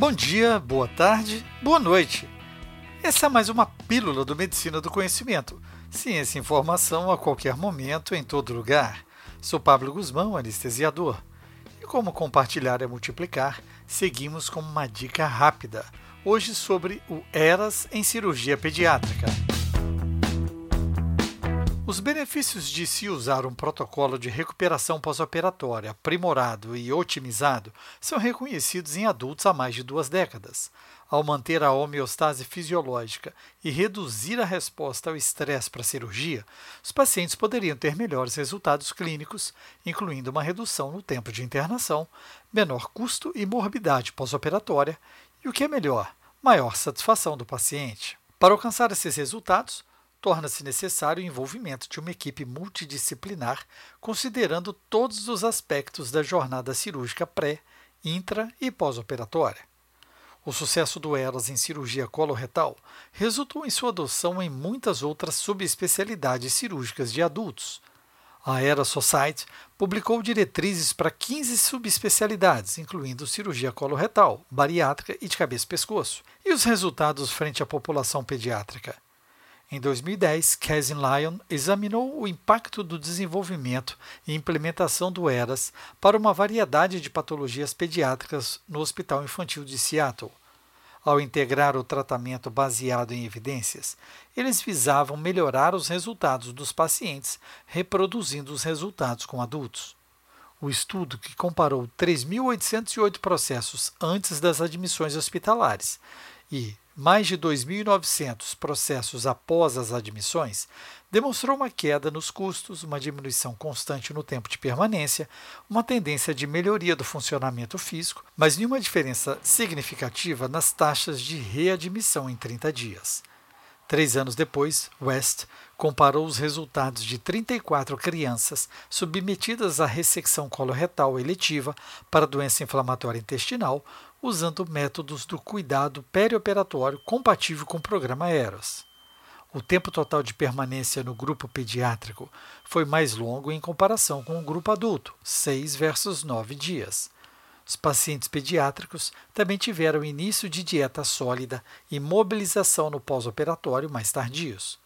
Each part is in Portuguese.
Bom dia, boa tarde, boa noite. Essa é mais uma pílula do Medicina do Conhecimento. Ciência e informação a qualquer momento, em todo lugar. Sou Pablo Guzmão, anestesiador. E como compartilhar é multiplicar, seguimos com uma dica rápida. Hoje sobre o ERAS em cirurgia pediátrica. Os benefícios de se usar um protocolo de recuperação pós-operatória aprimorado e otimizado são reconhecidos em adultos há mais de duas décadas. Ao manter a homeostase fisiológica e reduzir a resposta ao estresse para a cirurgia, os pacientes poderiam ter melhores resultados clínicos, incluindo uma redução no tempo de internação, menor custo e morbidade pós-operatória e, o que é melhor, maior satisfação do paciente. Para alcançar esses resultados, torna-se necessário o envolvimento de uma equipe multidisciplinar, considerando todos os aspectos da jornada cirúrgica pré, intra e pós-operatória. O sucesso do ERAS em cirurgia coloretal resultou em sua adoção em muitas outras subespecialidades cirúrgicas de adultos. A ERA Society publicou diretrizes para 15 subespecialidades, incluindo cirurgia coloretal, bariátrica e de cabeça e pescoço, e os resultados frente à população pediátrica. Em 2010, Casin Lyon examinou o impacto do desenvolvimento e implementação do ERAS para uma variedade de patologias pediátricas no Hospital Infantil de Seattle. Ao integrar o tratamento baseado em evidências, eles visavam melhorar os resultados dos pacientes, reproduzindo os resultados com adultos. O estudo, que comparou 3.808 processos antes das admissões hospitalares e mais de 2.900 processos após as admissões, demonstrou uma queda nos custos, uma diminuição constante no tempo de permanência, uma tendência de melhoria do funcionamento físico, mas nenhuma diferença significativa nas taxas de readmissão em 30 dias. Três anos depois, West comparou os resultados de 34 crianças submetidas à ressecção coloretal eletiva para doença inflamatória intestinal usando métodos do cuidado perioperatório compatível com o programa EROS. O tempo total de permanência no grupo pediátrico foi mais longo em comparação com o grupo adulto, 6 versus 9 dias. Os pacientes pediátricos também tiveram início de dieta sólida e mobilização no pós-operatório mais tardios.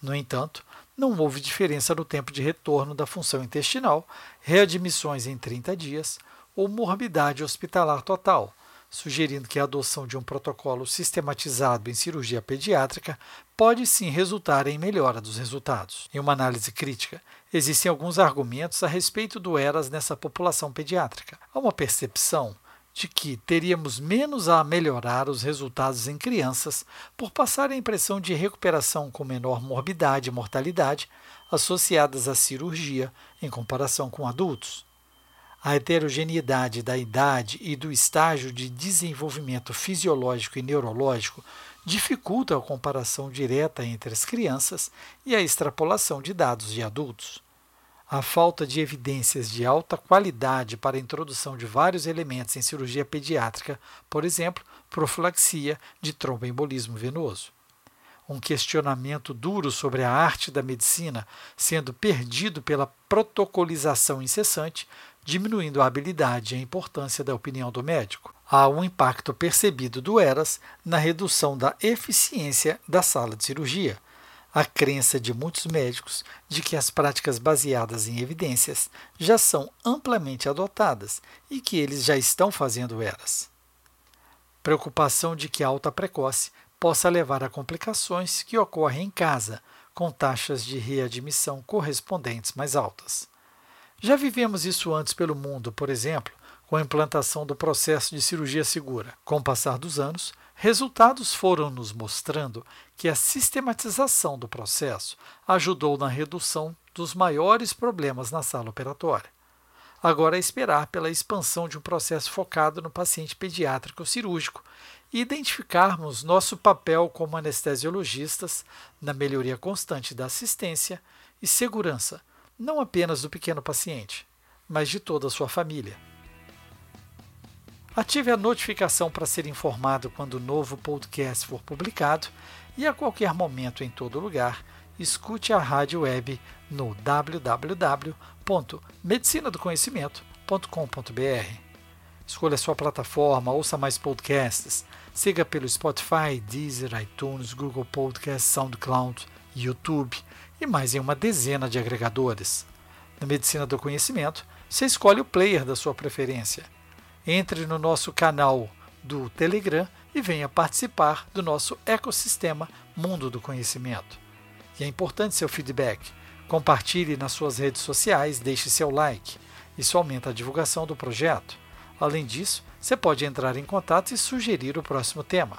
No entanto, não houve diferença no tempo de retorno da função intestinal, readmissões em 30 dias ou morbidade hospitalar total, sugerindo que a adoção de um protocolo sistematizado em cirurgia pediátrica pode sim resultar em melhora dos resultados. Em uma análise crítica, existem alguns argumentos a respeito do ERAS nessa população pediátrica. Há uma percepção de que teríamos menos a melhorar os resultados em crianças por passar a impressão de recuperação com menor morbidade e mortalidade associadas à cirurgia em comparação com adultos. A heterogeneidade da idade e do estágio de desenvolvimento fisiológico e neurológico dificulta a comparação direta entre as crianças e a extrapolação de dados de adultos. A falta de evidências de alta qualidade para a introdução de vários elementos em cirurgia pediátrica, por exemplo, profilaxia de tromboembolismo venoso um questionamento duro sobre a arte da medicina sendo perdido pela protocolização incessante, diminuindo a habilidade e a importância da opinião do médico. Há um impacto percebido do ERAS na redução da eficiência da sala de cirurgia. A crença de muitos médicos de que as práticas baseadas em evidências já são amplamente adotadas e que eles já estão fazendo ERAS. Preocupação de que a alta precoce possa levar a complicações que ocorrem em casa, com taxas de readmissão correspondentes mais altas. Já vivemos isso antes pelo mundo, por exemplo, com a implantação do processo de cirurgia segura. Com o passar dos anos, resultados foram nos mostrando que a sistematização do processo ajudou na redução dos maiores problemas na sala operatória. Agora é esperar pela expansão de um processo focado no paciente pediátrico cirúrgico e identificarmos nosso papel como anestesiologistas na melhoria constante da assistência e segurança, não apenas do pequeno paciente, mas de toda a sua família. Ative a notificação para ser informado quando o novo podcast for publicado e a qualquer momento em todo lugar, escute a rádio web no www.medicinadoconhecimento.com.br. Escolha sua plataforma, ouça mais podcasts. Siga pelo Spotify, Deezer, iTunes, Google Podcasts, SoundCloud, YouTube e mais em uma dezena de agregadores. Na Medicina do Conhecimento, você escolhe o player da sua preferência. Entre no nosso canal do Telegram e venha participar do nosso ecossistema Mundo do Conhecimento. E é importante seu feedback. Compartilhe nas suas redes sociais, deixe seu like. Isso aumenta a divulgação do projeto. Além disso, você pode entrar em contato e sugerir o próximo tema.